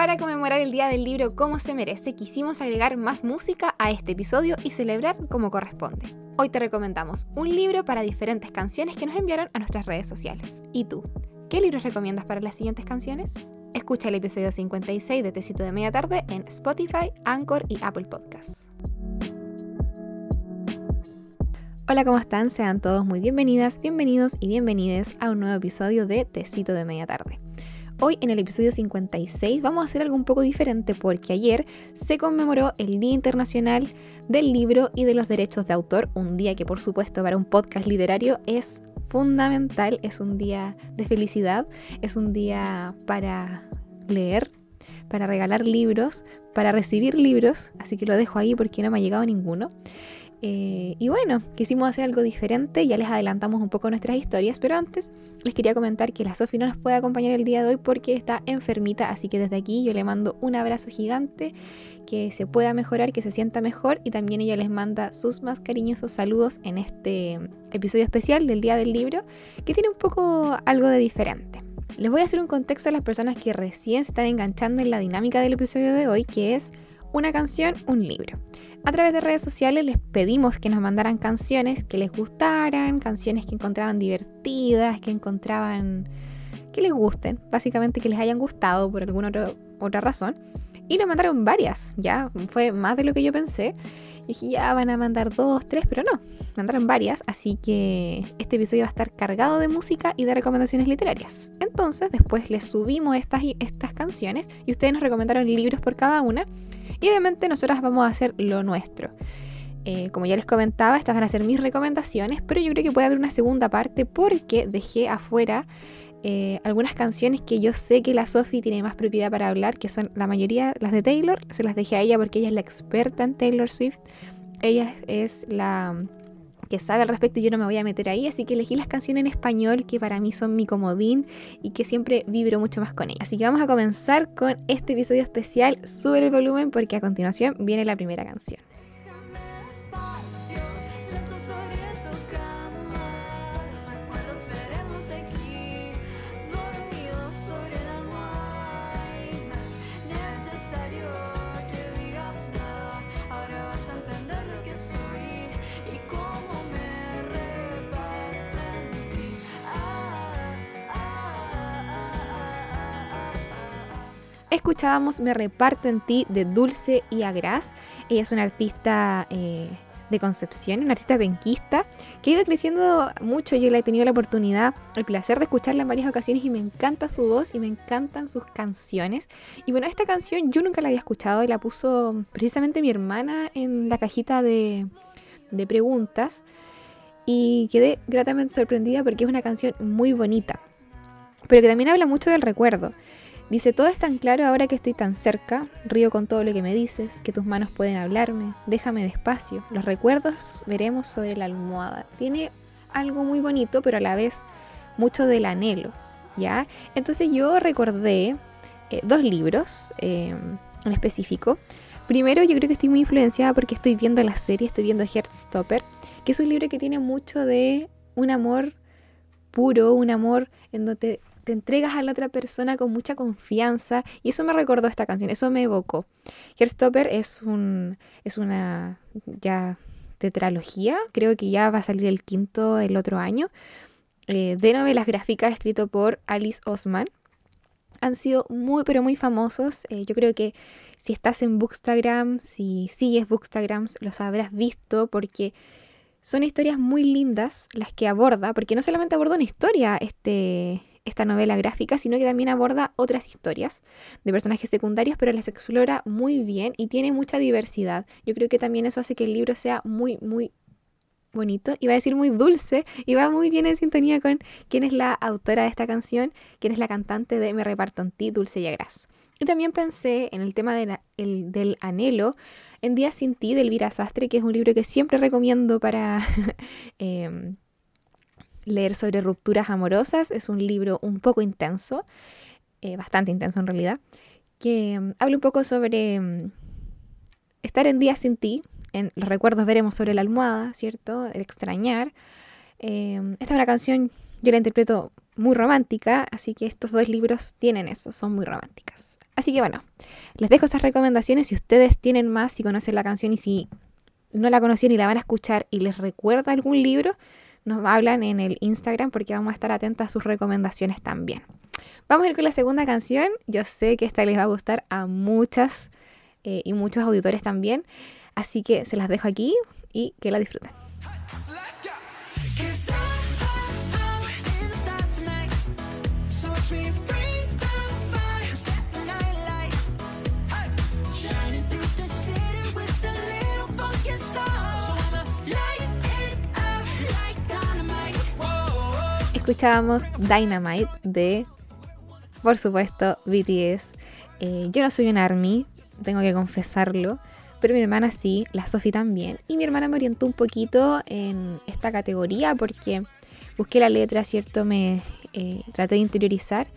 Para conmemorar el Día del Libro como se merece, quisimos agregar más música a este episodio y celebrar como corresponde. Hoy te recomendamos un libro para diferentes canciones que nos enviaron a nuestras redes sociales. ¿Y tú? ¿Qué libros recomiendas para las siguientes canciones? Escucha el episodio 56 de Tecito de Media Tarde en Spotify, Anchor y Apple Podcasts. Hola, ¿cómo están? Sean todos muy bienvenidas, bienvenidos y bienvenides a un nuevo episodio de Tecito de Media Tarde. Hoy en el episodio 56 vamos a hacer algo un poco diferente porque ayer se conmemoró el Día Internacional del Libro y de los Derechos de Autor, un día que por supuesto para un podcast literario es fundamental, es un día de felicidad, es un día para leer, para regalar libros, para recibir libros, así que lo dejo ahí porque no me ha llegado ninguno. Eh, y bueno, quisimos hacer algo diferente, ya les adelantamos un poco nuestras historias, pero antes les quería comentar que la Sofi no nos puede acompañar el día de hoy porque está enfermita, así que desde aquí yo le mando un abrazo gigante, que se pueda mejorar, que se sienta mejor y también ella les manda sus más cariñosos saludos en este episodio especial del Día del Libro, que tiene un poco algo de diferente. Les voy a hacer un contexto a las personas que recién se están enganchando en la dinámica del episodio de hoy, que es una canción, un libro. A través de redes sociales les pedimos que nos mandaran canciones que les gustaran, canciones que encontraban divertidas, que encontraban que les gusten, básicamente que les hayan gustado por alguna otra razón. Y nos mandaron varias, ya fue más de lo que yo pensé. Y dije, ya van a mandar dos, tres, pero no, mandaron varias, así que este episodio va a estar cargado de música y de recomendaciones literarias. Entonces, después les subimos estas, estas canciones y ustedes nos recomendaron libros por cada una. Y obviamente nosotras vamos a hacer lo nuestro. Eh, como ya les comentaba, estas van a ser mis recomendaciones, pero yo creo que puede haber una segunda parte porque dejé afuera eh, algunas canciones que yo sé que la Sophie tiene más propiedad para hablar, que son la mayoría las de Taylor, se las dejé a ella porque ella es la experta en Taylor Swift. Ella es la que sabe al respecto y yo no me voy a meter ahí, así que elegí las canciones en español que para mí son mi comodín y que siempre vibro mucho más con ellas. Así que vamos a comenzar con este episodio especial. Sube el volumen porque a continuación viene la primera canción. Escuchábamos Me reparto en ti de Dulce y Agras. Ella es una artista eh, de Concepción, una artista benquista que ha ido creciendo mucho. Yo le he tenido la oportunidad, el placer de escucharla en varias ocasiones y me encanta su voz y me encantan sus canciones. Y bueno, esta canción yo nunca la había escuchado y la puso precisamente mi hermana en la cajita de, de preguntas y quedé gratamente sorprendida porque es una canción muy bonita, pero que también habla mucho del recuerdo. Dice, todo es tan claro ahora que estoy tan cerca, río con todo lo que me dices, que tus manos pueden hablarme, déjame despacio, los recuerdos veremos sobre la almohada. Tiene algo muy bonito, pero a la vez mucho del anhelo, ¿ya? Entonces yo recordé eh, dos libros eh, en específico. Primero yo creo que estoy muy influenciada porque estoy viendo la serie, estoy viendo Heartstopper, que es un libro que tiene mucho de un amor puro, un amor en donde te entregas a la otra persona con mucha confianza y eso me recordó esta canción, eso me evocó. Herstopper es un es una ya tetralogía, creo que ya va a salir el quinto el otro año, eh, de novelas gráficas escrito por Alice Osman. Han sido muy pero muy famosos, eh, yo creo que si estás en Bookstagram, si sigues Bookstagram, los habrás visto porque son historias muy lindas las que aborda, porque no solamente aborda una historia este, esta novela gráfica, sino que también aborda otras historias de personajes secundarios, pero las explora muy bien y tiene mucha diversidad. Yo creo que también eso hace que el libro sea muy, muy bonito, iba a decir muy dulce, y va muy bien en sintonía con quién es la autora de esta canción, quién es la cantante de Me reparto en ti, Dulce y Agras. Y también pensé en el tema del anhelo, en Días sin ti, de Elvira Sastre, que es un libro que siempre recomiendo para em, leer sobre rupturas amorosas. Es un libro un poco intenso, eh, bastante intenso en realidad, que mm, habla un poco sobre mm, estar en días sin ti. En los recuerdos veremos sobre la almohada, ¿cierto? extrañar. Em, esta es una canción, yo la interpreto muy romántica, así que estos dos libros tienen eso, son muy románticas. Así que bueno, les dejo esas recomendaciones. Si ustedes tienen más, si conocen la canción y si no la conocían y la van a escuchar y les recuerda algún libro, nos hablan en el Instagram porque vamos a estar atentas a sus recomendaciones también. Vamos a ir con la segunda canción. Yo sé que esta les va a gustar a muchas eh, y muchos auditores también. Así que se las dejo aquí y que la disfruten. Escuchábamos Dynamite de, por supuesto, BTS. Eh, yo no soy un ARMY, tengo que confesarlo, pero mi hermana sí, la Sophie también. Y mi hermana me orientó un poquito en esta categoría porque busqué la letra, ¿cierto? Me eh, traté de interiorizar.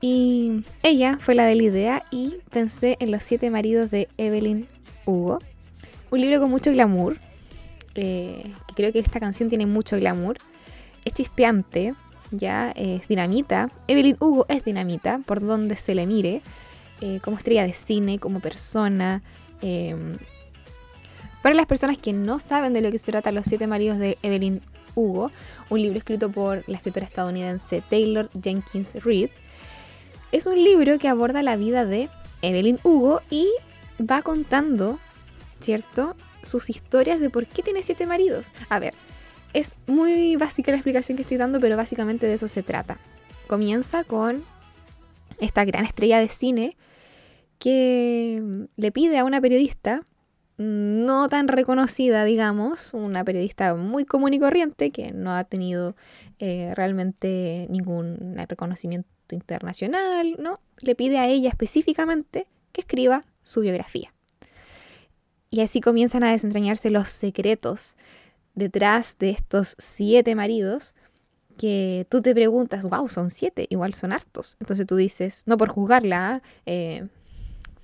Y ella fue la de la idea y pensé en Los siete maridos de Evelyn Hugo. Un libro con mucho glamour. Eh, creo que esta canción tiene mucho glamour es chispeante, ya es dinamita. Evelyn Hugo es dinamita, por donde se le mire, eh, como estrella de cine, como persona. Em, para las personas que no saben de lo que se trata Los siete maridos de Evelyn Hugo, un libro escrito por la escritora estadounidense Taylor Jenkins Reid, es un libro que aborda la vida de Evelyn Hugo y va contando, ¿cierto? Sus historias de por qué tiene siete maridos. A ver, es muy básica la explicación que estoy dando, pero básicamente de eso se trata. Comienza con esta gran estrella de cine que le pide a una periodista no tan reconocida, digamos, una periodista muy común y corriente que no ha tenido eh, realmente ningún reconocimiento internacional, ¿no? Le pide a ella específicamente que escriba su biografía. Y así comienzan a desentrañarse los secretos detrás de estos siete maridos que tú te preguntas, wow, son siete, igual son hartos. Entonces tú dices, no por juzgarla, eh,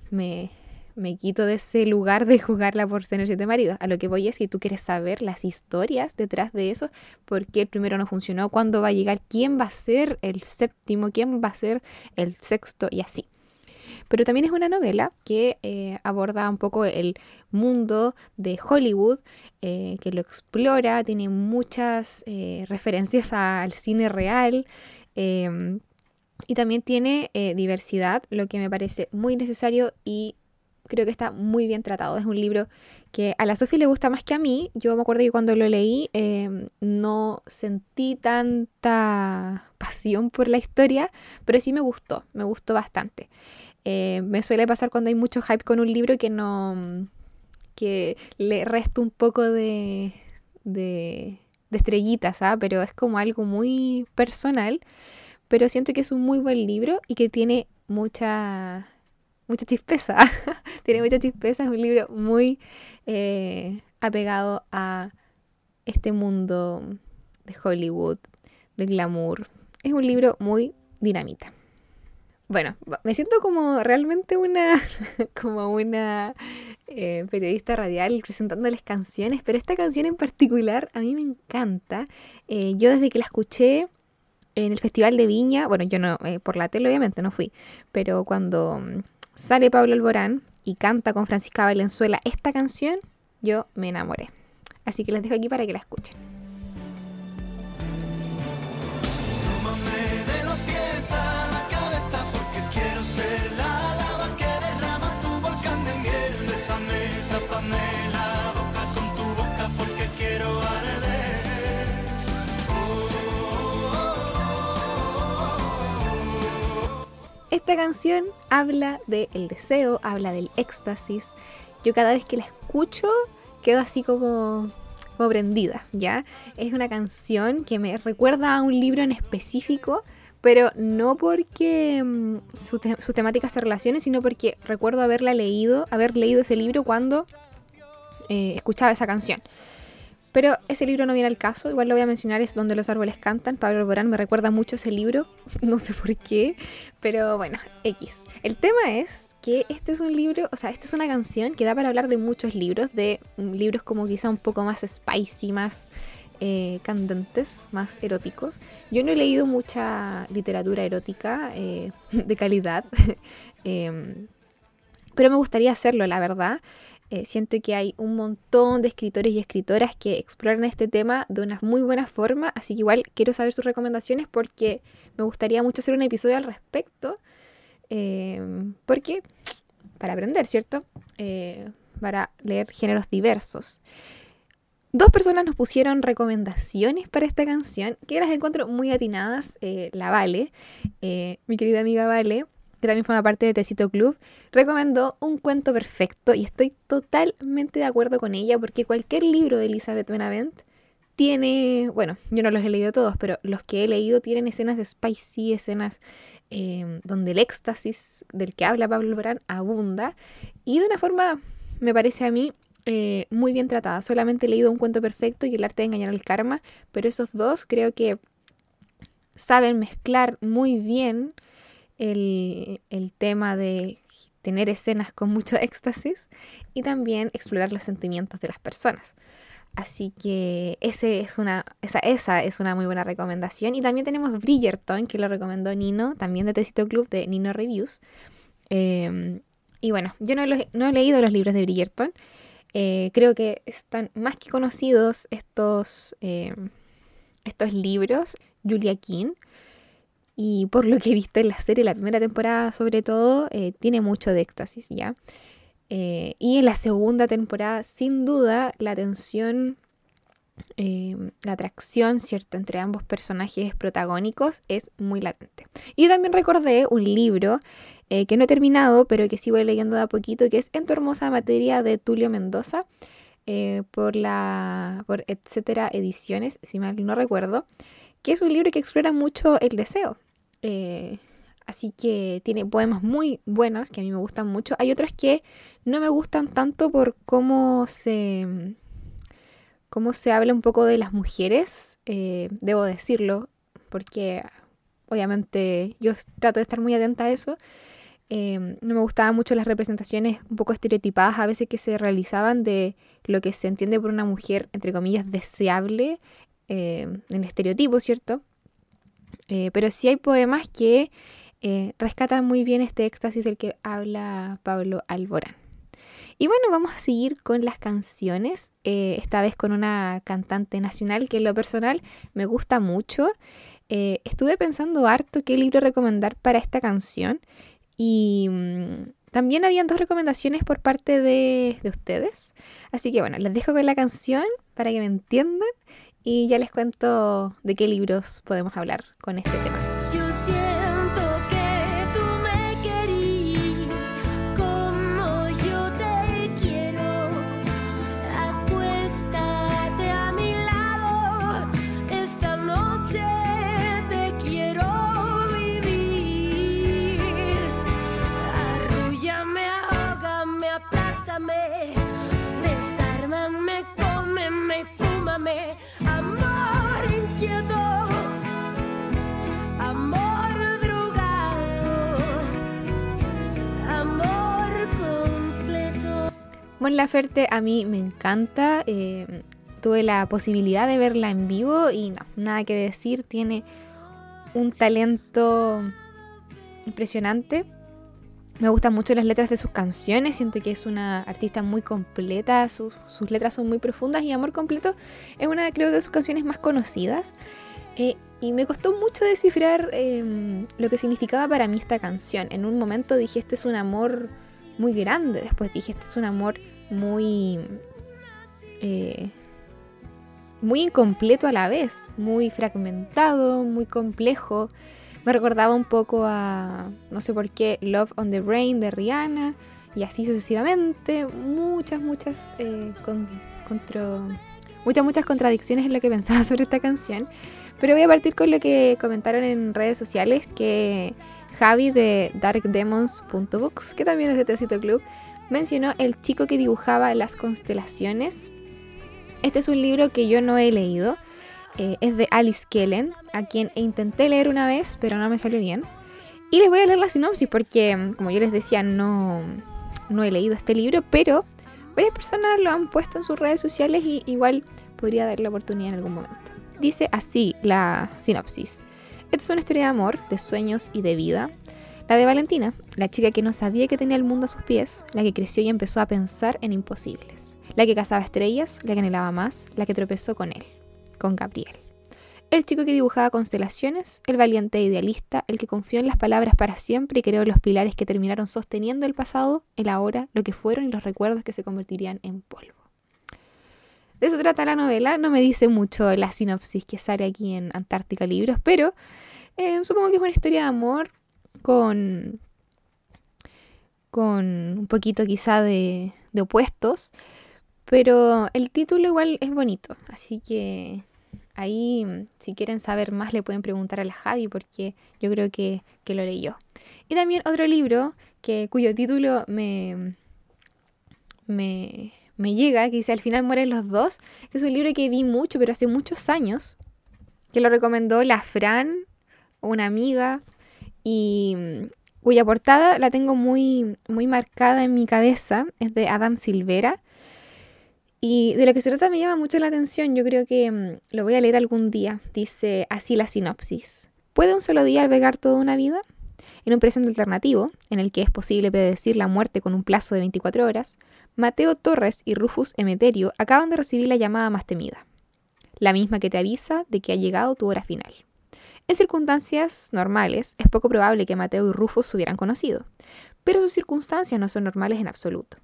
me, me quito de ese lugar de juzgarla por tener siete maridos. A lo que voy es que tú quieres saber las historias detrás de eso, por qué el primero no funcionó, cuándo va a llegar, quién va a ser el séptimo, quién va a ser el sexto y así. Pero también es una novela que eh, aborda un poco el mundo de Hollywood, eh, que lo explora, tiene muchas eh, referencias al cine real. Em, y también tiene diversidad, lo que me parece muy necesario y creo que está muy bien tratado. Es un libro que a la Sofía le gusta más que a mí. Yo me acuerdo que cuando lo leí em, no sentí tanta pasión por la historia, pero sí me gustó, me gustó bastante. Eh, me suele pasar cuando hay mucho hype con un libro que no. que le resta un poco de. estrellitas, ¿ah? Pero es como algo muy personal. Pero siento que es un muy buen libro y que tiene mucha. mucha chispeza. tiene mucha chispeza. Es un libro muy eh, apegado a este mundo de Hollywood, de glamour. Es un libro muy dinamita. Bueno, me siento como realmente una, como una eh, periodista radial presentándoles canciones, pero esta canción en particular a mí me encanta. Eh, yo desde que la escuché en el Festival de Viña, bueno, yo no, eh, por la tele obviamente no fui, pero cuando mm, sale Pablo Alborán y canta con Francisca Valenzuela esta canción, yo me enamoré. Así que les dejo aquí para que la escuchen. Esta canción habla del deseo, habla del éxtasis. Yo cada vez que la escucho quedo así como, como prendida, ¿ya? Es una canción que me recuerda a un libro en específico, pero no porque mm, sus temáticas se relacionen, sino porque recuerdo haberla leído, haber leído ese libro cuando eh, escuchaba esa canción. Pero ese libro no viene al caso, igual lo voy a mencionar, es Donde los árboles cantan. Pablo Alborán me recuerda mucho ese libro, no sé por qué, pero bueno, X. El tema es que este es un libro, o sea, esta es una canción que da para hablar de muchos libros, de mm, libros como quizá un poco más spicy, más eh, candentes, más eróticos. Yo no he leído mucha literatura erótica eh, de calidad, em, pero me gustaría hacerlo, la verdad. Eh, siento que hay un montón de escritores y escritoras que exploran este tema de una muy buena forma, así que igual quiero saber sus recomendaciones porque me gustaría mucho hacer un episodio al respecto, em, porque para aprender, ¿cierto? para leer géneros diversos. Dos personas nos pusieron recomendaciones para esta canción, que las encuentro muy atinadas. Eh, la Vale, eh, mi querida amiga Vale, que también forma parte de Tecito Club, recomendó un cuento perfecto y estoy totalmente de acuerdo con ella porque cualquier libro de Elizabeth Benavent tiene, bueno, yo no los he leído todos, pero los que he leído tienen escenas de spicy, escenas eh, donde el éxtasis del que habla Pablo Alborán abunda y de una forma, me parece a mí, eh, muy bien tratada. Solamente he leído un cuento perfecto y el arte de engañar al karma, pero esos dos creo que saben mezclar muy bien el, tema de tener escenas con mucho éxtasis y también explorar los sentimientos de las personas. Así que ese es una, esa, esa es una muy buena recomendación. Y también tenemos Bridgerton, que lo recomendó Nino, también de Tecito Club de Nino Reviews. Em, y bueno, yo no, no, he leído los libros de Bridgerton, eh, creo que están más que conocidos estos, eh, estos libros, Julia King. Y por lo que he visto en la serie, la primera temporada sobre todo, eh, tiene mucho de éxtasis ya. y en la segunda temporada, sin duda, la tensión, la atracción, ¿cierto?, entre ambos personajes protagónicos es muy latente. Y también recordé un libro eh, que no he terminado, pero que sí voy leyendo de a poquito, que es En tu hermosa materia de Tulio Mendoza, eh, por la por etcétera ediciones, si mal no recuerdo, que es un libro que explora mucho el deseo. Eh, así que tiene poemas muy buenos que a mí me gustan mucho. Hay otros que no me gustan tanto por cómo se cómo se habla un poco de las mujeres, debo decirlo, porque obviamente yo trato de estar muy atenta a eso, Em, no me gustaban mucho las representaciones un poco estereotipadas a veces que se realizaban de lo que se entiende por una mujer, entre comillas, deseable en estereotipo, ¿cierto? Eh, pero sí hay poemas que eh, rescatan muy bien este éxtasis del que habla Pablo Alborán. Y bueno, vamos a seguir con las canciones, eh, esta vez con una cantante nacional que en lo personal me gusta mucho. estuve pensando harto qué libro recomendar para esta canción y mm, también habían dos recomendaciones por parte de, de ustedes. Así que bueno, les dejo con la canción para que me entiendan y ya les cuento de qué libros podemos hablar con este tema. Mon Laferte a mí me encanta. Eh, tuve la posibilidad de verla en vivo y no, nada que decir. Tiene un talento impresionante. Me gustan mucho las letras de sus canciones. Siento que es una artista muy completa. Sus, letras son muy profundas y Amor Completo es una, creo, de sus canciones más conocidas. Eh, y me costó mucho descifrar em, lo que significaba para mí esta canción. En un momento dije, este es un amor muy grande. Después dije, este es un amor muy... Eh, muy incompleto a la vez, muy fragmentado, muy complejo. Me recordaba un poco a, no sé por qué, Love on the Brain de Rihanna y así sucesivamente. Muchas, muchas, eh, muchas, muchas contradicciones en lo que pensaba sobre esta canción. Pero voy a partir con lo que comentaron en redes sociales que Javi de darkdemons.books, que también es de Tecito Club, mencionó El chico que dibujaba las constelaciones. Este es un libro que yo no he leído. Eh, es de Alice Kellen, a quien intenté leer una vez, pero no me salió bien. Y les voy a leer la sinopsis porque, como yo les decía, no, no he leído este libro, pero varias personas lo han puesto en sus redes sociales y igual podría darle la oportunidad en algún momento. Dice así la sinopsis. Esta es una historia de amor, de sueños y de vida. La de Valentina, la chica que no sabía que tenía el mundo a sus pies, la que creció y empezó a pensar en imposibles, la que cazaba estrellas, la que anhelaba más, la que tropezó con él, con Gabriel. El chico que dibujaba constelaciones, el valiente idealista, el que confió en las palabras para siempre y creó los pilares que terminaron sosteniendo el pasado, el ahora, lo que fueron y los recuerdos que se convertirían en polvo. De eso trata la novela, no me dice mucho la sinopsis que sale aquí en Antártica Libros, pero eh, supongo que es una historia de amor con, con un poquito quizá de, de opuestos, pero el título igual es bonito, así que Ahí, mm, si quieren saber más, le pueden preguntar a la Javi porque yo creo que, que lo leyó. Y también otro libro que, cuyo título me, me, me llega, que dice Al final mueren los dos. Es un libro que vi mucho, pero hace muchos años, que lo recomendó la Fran, una amiga, y mm, cuya portada la tengo muy, muy marcada en mi cabeza. Es de Adam Silvera. Y de lo que se trata me llama mucho la atención, yo creo que mm, lo voy a leer algún día. Dice así la sinopsis. ¿Puede un solo día albergar toda una vida? En un presente alternativo, en el que es posible predecir la muerte con un plazo de 24 horas, Mateo Torres y Rufus Emeterio acaban de recibir la llamada más temida, la misma que te avisa de que ha llegado tu hora final. En circunstancias normales, es poco probable que Mateo y Rufus se hubieran conocido, pero sus circunstancias no son normales en absoluto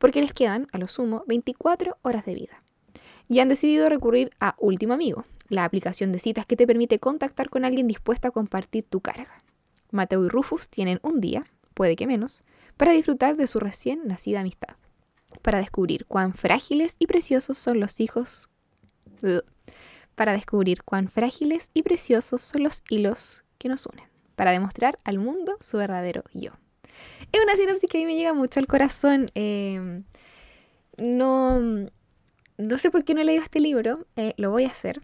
porque les quedan, a lo sumo, 24 horas de vida. Y han decidido recurrir a Último Amigo, la aplicación de citas que te permite contactar con alguien dispuesto a compartir tu carga. Mateo y Rufus tienen un día, puede que menos, para disfrutar de su recién nacida amistad, para descubrir cuán frágiles y preciosos son los hijos... para descubrir cuán frágiles y preciosos son los hilos que nos unen, para demostrar al mundo su verdadero yo. Es una sinopsis que a mí me llega mucho al corazón. Em, no, no sé por qué no he leído este libro, eh, lo voy a hacer.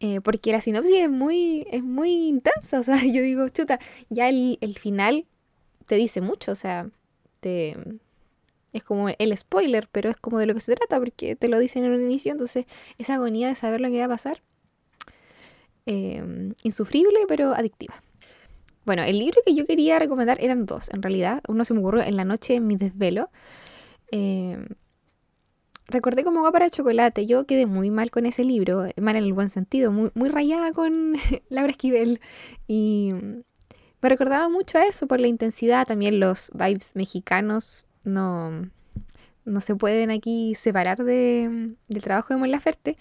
Eh, porque la sinopsis es muy, es muy intensa, o sea, yo digo, chuta, ya el, final te dice mucho, o sea, te, es como el spoiler, pero es como de lo que se trata, porque te lo dicen en un inicio, entonces esa agonía de saber lo que va a pasar, em, insufrible, pero adictiva. Bueno, el libro que yo quería recomendar eran dos, en realidad. Uno se me ocurrió en la noche en mi desvelo. Eh, recordé como agua para chocolate. Yo quedé muy mal con ese libro, mal en el buen sentido, muy, muy rayada con Laura Esquivel. Y me recordaba mucho a eso por la intensidad, también los vibes mexicanos no, no se pueden aquí separar de, del trabajo de Mon Laferte.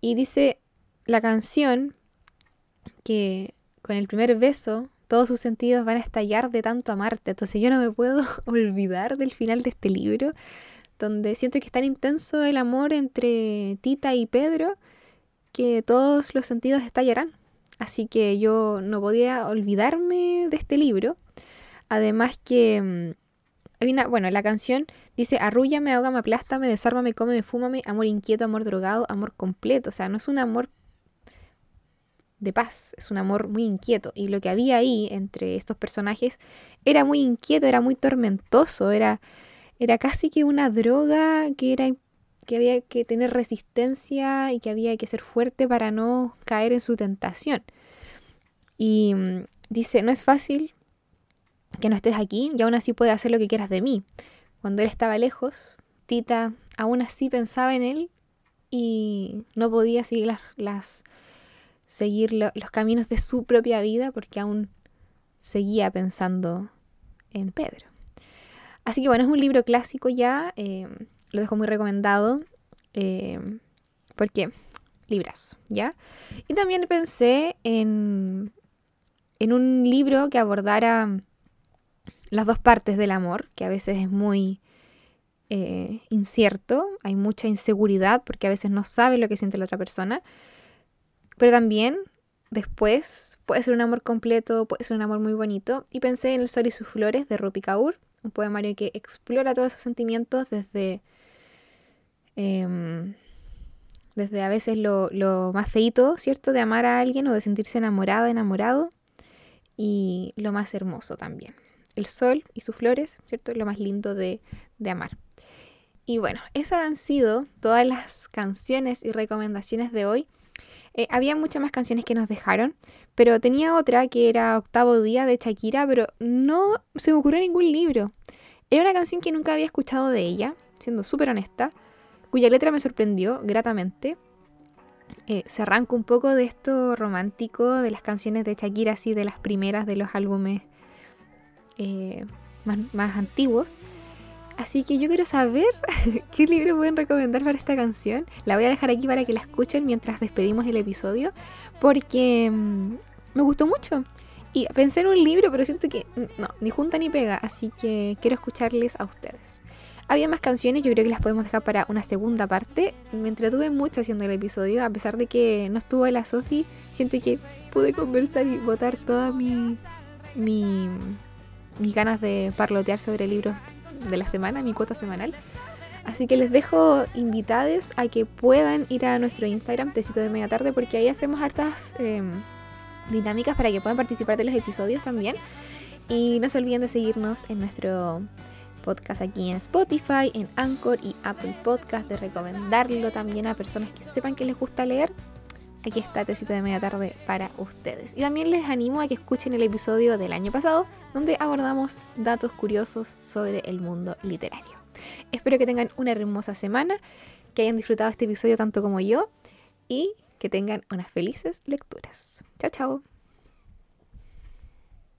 Y dice la canción que con el primer beso todos sus sentidos van a estallar de tanto amarte. Entonces yo no me puedo olvidar del final de este libro, donde siento que es tan intenso el amor entre Tita y Pedro que todos los sentidos estallarán. Así que yo no podía olvidarme de este libro. Además que mm, bueno, la canción dice arrúllame, ahógame, aplástame, desármame, cómeme, fúmame, amor inquieto, amor drogado, amor completo. O sea, no es un amor de paz, es un amor muy inquieto. Y lo que había ahí entre estos personajes era muy inquieto, era muy tormentoso, era, era casi que una droga que era que había que tener resistencia y que había que ser fuerte para no caer en su tentación. Y mm, dice, no es fácil que no estés aquí y aún así puedes hacer lo que quieras de mí. Cuando él estaba lejos, Tita aún así pensaba en él y no podía seguir las, seguir los caminos de su propia vida porque aún seguía pensando en Pedro. Así que bueno, es un libro clásico ya, eh, lo dejo muy recomendado, eh, porque libras, ¿ya? Y también pensé en, en un libro que abordara las dos partes del amor, que a veces es muy eh, incierto, hay mucha inseguridad porque a veces no sabe lo que siente la otra persona, pero también después puede ser un amor completo, puede ser un amor muy bonito. Y pensé en El Sol y sus flores de Rupi Kaur, un poemario que explora todos esos sentimientos desde, em, desde a veces lo, lo, más feito, ¿cierto? De amar a alguien o de sentirse enamorada, enamorado. Y lo más hermoso también. El sol y sus flores, ¿cierto? Lo más lindo de, de amar. Y bueno, esas han sido todas las canciones y recomendaciones de hoy. Eh, había muchas más canciones que nos dejaron, pero tenía otra que era Octavo Día de Shakira, pero no se me ocurrió ningún libro. Era una canción que nunca había escuchado de ella, siendo súper honesta, cuya letra me sorprendió gratamente. Eh, se arranca un poco de esto romántico de las canciones de Shakira, así de las primeras de los álbumes eh, más, antiguos. Así que yo quiero saber qué libro pueden recomendar para esta canción. La voy a dejar aquí para que la escuchen mientras despedimos el episodio, porque mm, me gustó mucho. Y pensé en un libro, pero siento que mm, no, ni junta ni pega, así que quiero escucharles a ustedes. Había más canciones, yo creo que las podemos dejar para una segunda parte. Me entretuve mucho haciendo el episodio, a pesar de que no estuvo la Sofi, siento que pude conversar y botar todas mi, mi, mis ganas de parlotear sobre libros de la semana, mi cuota semanal. Así que les dejo invitados a que puedan ir a nuestro Instagram, Tecito de Media Tarde, porque ahí hacemos hartas em, dinámicas para que puedan participar de los episodios también. Y no se olviden de seguirnos en nuestro podcast aquí en Spotify, en Anchor y Apple Podcast, de recomendarlo también a personas que sepan que les gusta leer. Aquí está Tecito de Media Tarde para ustedes. Y también les animo a que escuchen el episodio del año pasado, donde abordamos datos curiosos sobre el mundo literario. Espero que tengan una hermosa semana, que hayan disfrutado este episodio tanto como yo y que tengan unas felices lecturas. Chao, chao.